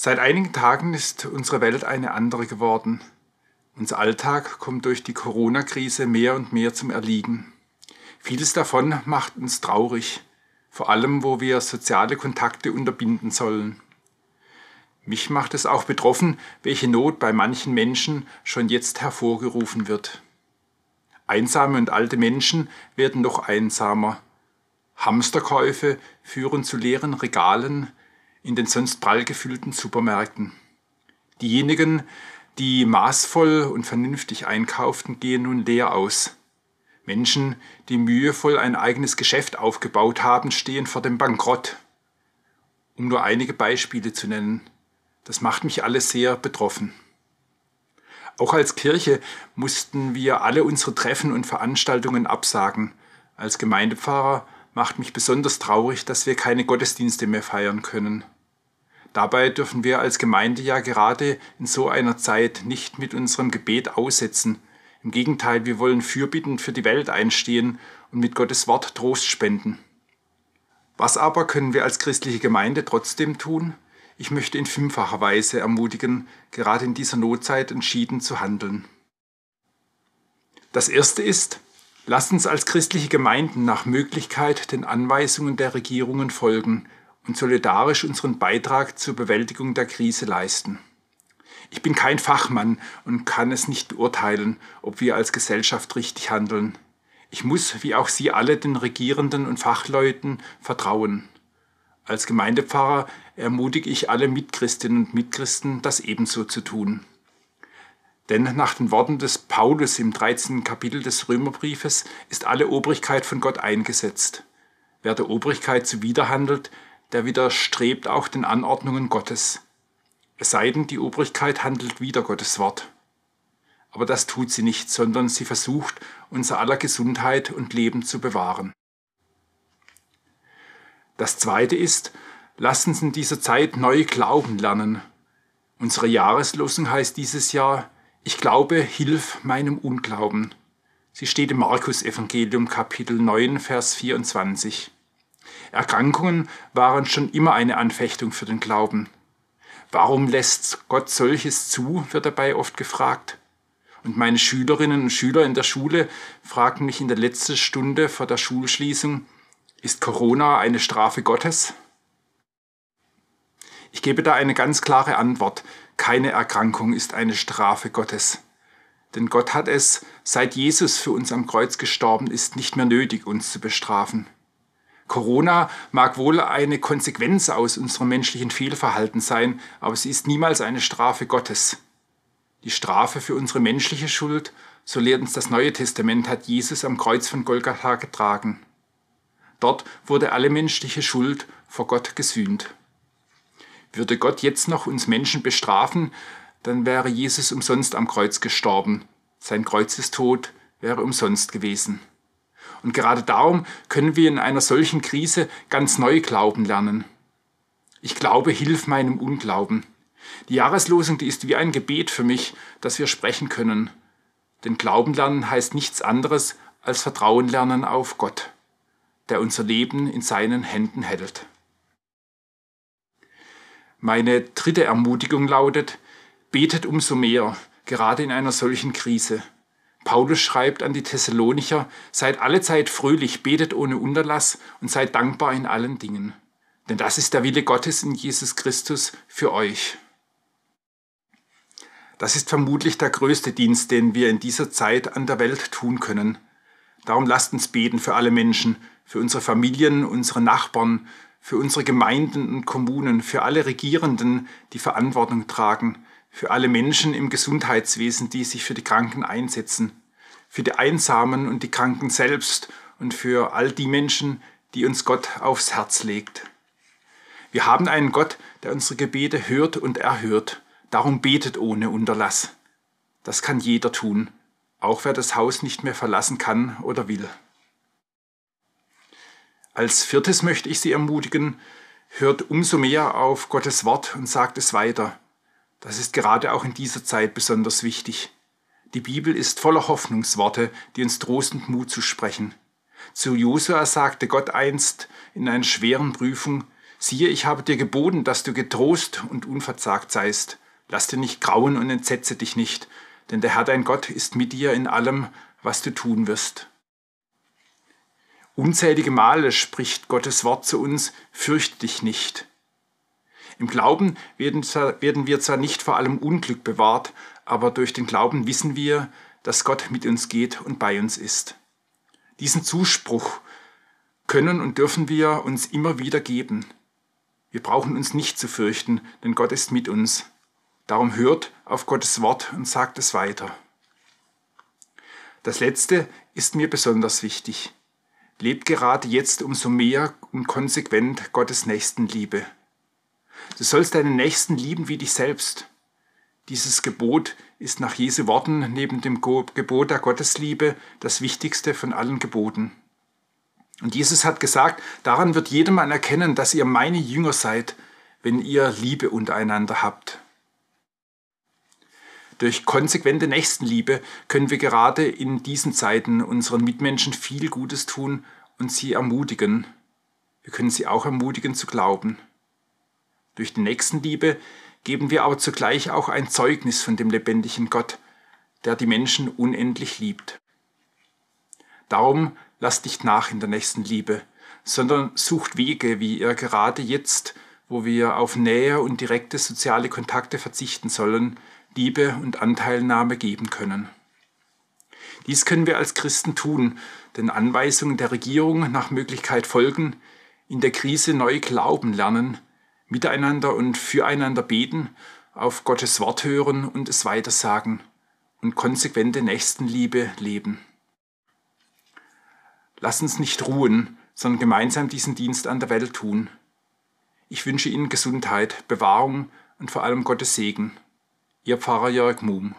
Seit einigen Tagen ist unsere Welt eine andere geworden. Unser Alltag kommt durch die Corona-Krise mehr und mehr zum Erliegen. Vieles davon macht uns traurig, vor allem wo wir soziale Kontakte unterbinden sollen. Mich macht es auch betroffen, welche Not bei manchen Menschen schon jetzt hervorgerufen wird. Einsame und alte Menschen werden noch einsamer. Hamsterkäufe führen zu leeren Regalen, in den sonst prall gefüllten Supermärkten. Diejenigen, die maßvoll und vernünftig einkauften, gehen nun leer aus. Menschen, die mühevoll ein eigenes Geschäft aufgebaut haben, stehen vor dem Bankrott. Um nur einige Beispiele zu nennen. Das macht mich alles sehr betroffen. Auch als Kirche mussten wir alle unsere Treffen und Veranstaltungen absagen. Als Gemeindepfarrer macht mich besonders traurig, dass wir keine Gottesdienste mehr feiern können. Dabei dürfen wir als Gemeinde ja gerade in so einer Zeit nicht mit unserem Gebet aussetzen. Im Gegenteil, wir wollen fürbittend für die Welt einstehen und mit Gottes Wort Trost spenden. Was aber können wir als christliche Gemeinde trotzdem tun? Ich möchte in fünffacher Weise ermutigen, gerade in dieser Notzeit entschieden zu handeln. Das erste ist, lasst uns als christliche Gemeinden nach Möglichkeit den Anweisungen der Regierungen folgen und solidarisch unseren Beitrag zur Bewältigung der Krise leisten. Ich bin kein Fachmann und kann es nicht beurteilen, ob wir als Gesellschaft richtig handeln. Ich muss, wie auch Sie alle, den Regierenden und Fachleuten vertrauen. Als Gemeindepfarrer ermutige ich alle Mitchristinnen und Mitchristen, das ebenso zu tun. Denn nach den Worten des Paulus im 13. Kapitel des Römerbriefes ist alle Obrigkeit von Gott eingesetzt. Wer der Obrigkeit zuwiderhandelt, der widerstrebt auch den Anordnungen Gottes. Es sei denn, die Obrigkeit handelt wider Gottes Wort. Aber das tut sie nicht, sondern sie versucht, unser aller Gesundheit und Leben zu bewahren. Das Zweite ist, lasst uns in dieser Zeit neu glauben lernen. Unsere Jahreslosung heißt dieses Jahr, ich glaube, hilf meinem Unglauben. Sie steht im Markus Evangelium Kapitel 9, Vers 24. Erkrankungen waren schon immer eine Anfechtung für den Glauben. Warum lässt Gott solches zu, wird dabei oft gefragt. Und meine Schülerinnen und Schüler in der Schule fragten mich in der letzten Stunde vor der Schulschließung, ist Corona eine Strafe Gottes? Ich gebe da eine ganz klare Antwort. Keine Erkrankung ist eine Strafe Gottes. Denn Gott hat es, seit Jesus für uns am Kreuz gestorben ist, nicht mehr nötig, uns zu bestrafen. Corona mag wohl eine Konsequenz aus unserem menschlichen Fehlverhalten sein, aber sie ist niemals eine Strafe Gottes. Die Strafe für unsere menschliche Schuld, so lehrt uns das Neue Testament, hat Jesus am Kreuz von Golgatha getragen. Dort wurde alle menschliche Schuld vor Gott gesühnt. Würde Gott jetzt noch uns Menschen bestrafen, dann wäre Jesus umsonst am Kreuz gestorben. Sein Kreuzestod wäre umsonst gewesen. Und gerade darum können wir in einer solchen Krise ganz neu glauben lernen. Ich glaube, hilf meinem Unglauben. Die Jahreslosung, die ist wie ein Gebet für mich, dass wir sprechen können. Denn Glauben lernen heißt nichts anderes als Vertrauen lernen auf Gott, der unser Leben in seinen Händen hält. Meine dritte Ermutigung lautet, betet umso mehr, gerade in einer solchen Krise. Paulus schreibt an die Thessalonicher, seid allezeit fröhlich, betet ohne Unterlass und seid dankbar in allen Dingen. Denn das ist der Wille Gottes in Jesus Christus für euch. Das ist vermutlich der größte Dienst, den wir in dieser Zeit an der Welt tun können. Darum lasst uns beten für alle Menschen, für unsere Familien, unsere Nachbarn, für unsere Gemeinden und Kommunen, für alle Regierenden, die Verantwortung tragen, für alle Menschen im Gesundheitswesen, die sich für die Kranken einsetzen, für die Einsamen und die Kranken selbst und für all die Menschen, die uns Gott aufs Herz legt. Wir haben einen Gott, der unsere Gebete hört und erhört. Darum betet ohne Unterlass. Das kann jeder tun, auch wer das Haus nicht mehr verlassen kann oder will. Als viertes möchte ich Sie ermutigen, hört umso mehr auf Gottes Wort und sagt es weiter. Das ist gerade auch in dieser Zeit besonders wichtig. Die Bibel ist voller Hoffnungsworte, die uns trostend Mut zu sprechen. Zu Josua sagte Gott einst in einer schweren Prüfung, Siehe, ich habe dir geboten, dass du getrost und unverzagt seist. Lass dir nicht grauen und entsetze dich nicht, denn der Herr dein Gott ist mit dir in allem, was du tun wirst. Unzählige Male spricht Gottes Wort zu uns, fürchte dich nicht. Im Glauben werden, wir zwar nicht vor allem Unglück bewahrt, aber durch den Glauben wissen wir, dass Gott mit uns geht und bei uns ist. Diesen Zuspruch können und dürfen wir uns immer wieder geben. Wir brauchen uns nicht zu fürchten, denn Gott ist mit uns. Darum hört auf Gottes Wort und sagt es weiter. Das Letzte ist mir besonders wichtig. Lebt gerade jetzt umso mehr und konsequent Gottes Nächstenliebe. Du sollst deinen Nächsten lieben wie dich selbst. Dieses Gebot ist nach Jesu Worten neben dem Gebot der Gottesliebe das wichtigste von allen Geboten. Und Jesus hat gesagt, daran wird jedermann erkennen, dass ihr meine Jünger seid, wenn ihr Liebe untereinander habt. Durch konsequente Nächstenliebe können wir gerade in diesen Zeiten unseren Mitmenschen viel Gutes tun und sie ermutigen. Wir können sie auch ermutigen zu glauben. Durch die Nächstenliebe geben wir aber zugleich auch ein Zeugnis von dem lebendigen Gott, der die Menschen unendlich liebt. Darum lasst nicht nach in der nächsten Liebe, sondern sucht Wege, wie ihr gerade jetzt, wo wir auf Nähe und direkte soziale Kontakte verzichten sollen, Liebe und Anteilnahme geben können. Dies können wir als Christen tun, den Anweisungen der Regierung nach Möglichkeit folgen, in der Krise neu glauben lernen, miteinander und füreinander beten, auf Gottes Wort hören und es weitersagen und konsequente Nächstenliebe leben. Lass uns nicht ruhen, sondern gemeinsam diesen Dienst an der Welt tun. Ich wünsche Ihnen Gesundheit, Bewahrung und vor allem Gottes Segen. Ihr Pfarrer Jörg Muhm.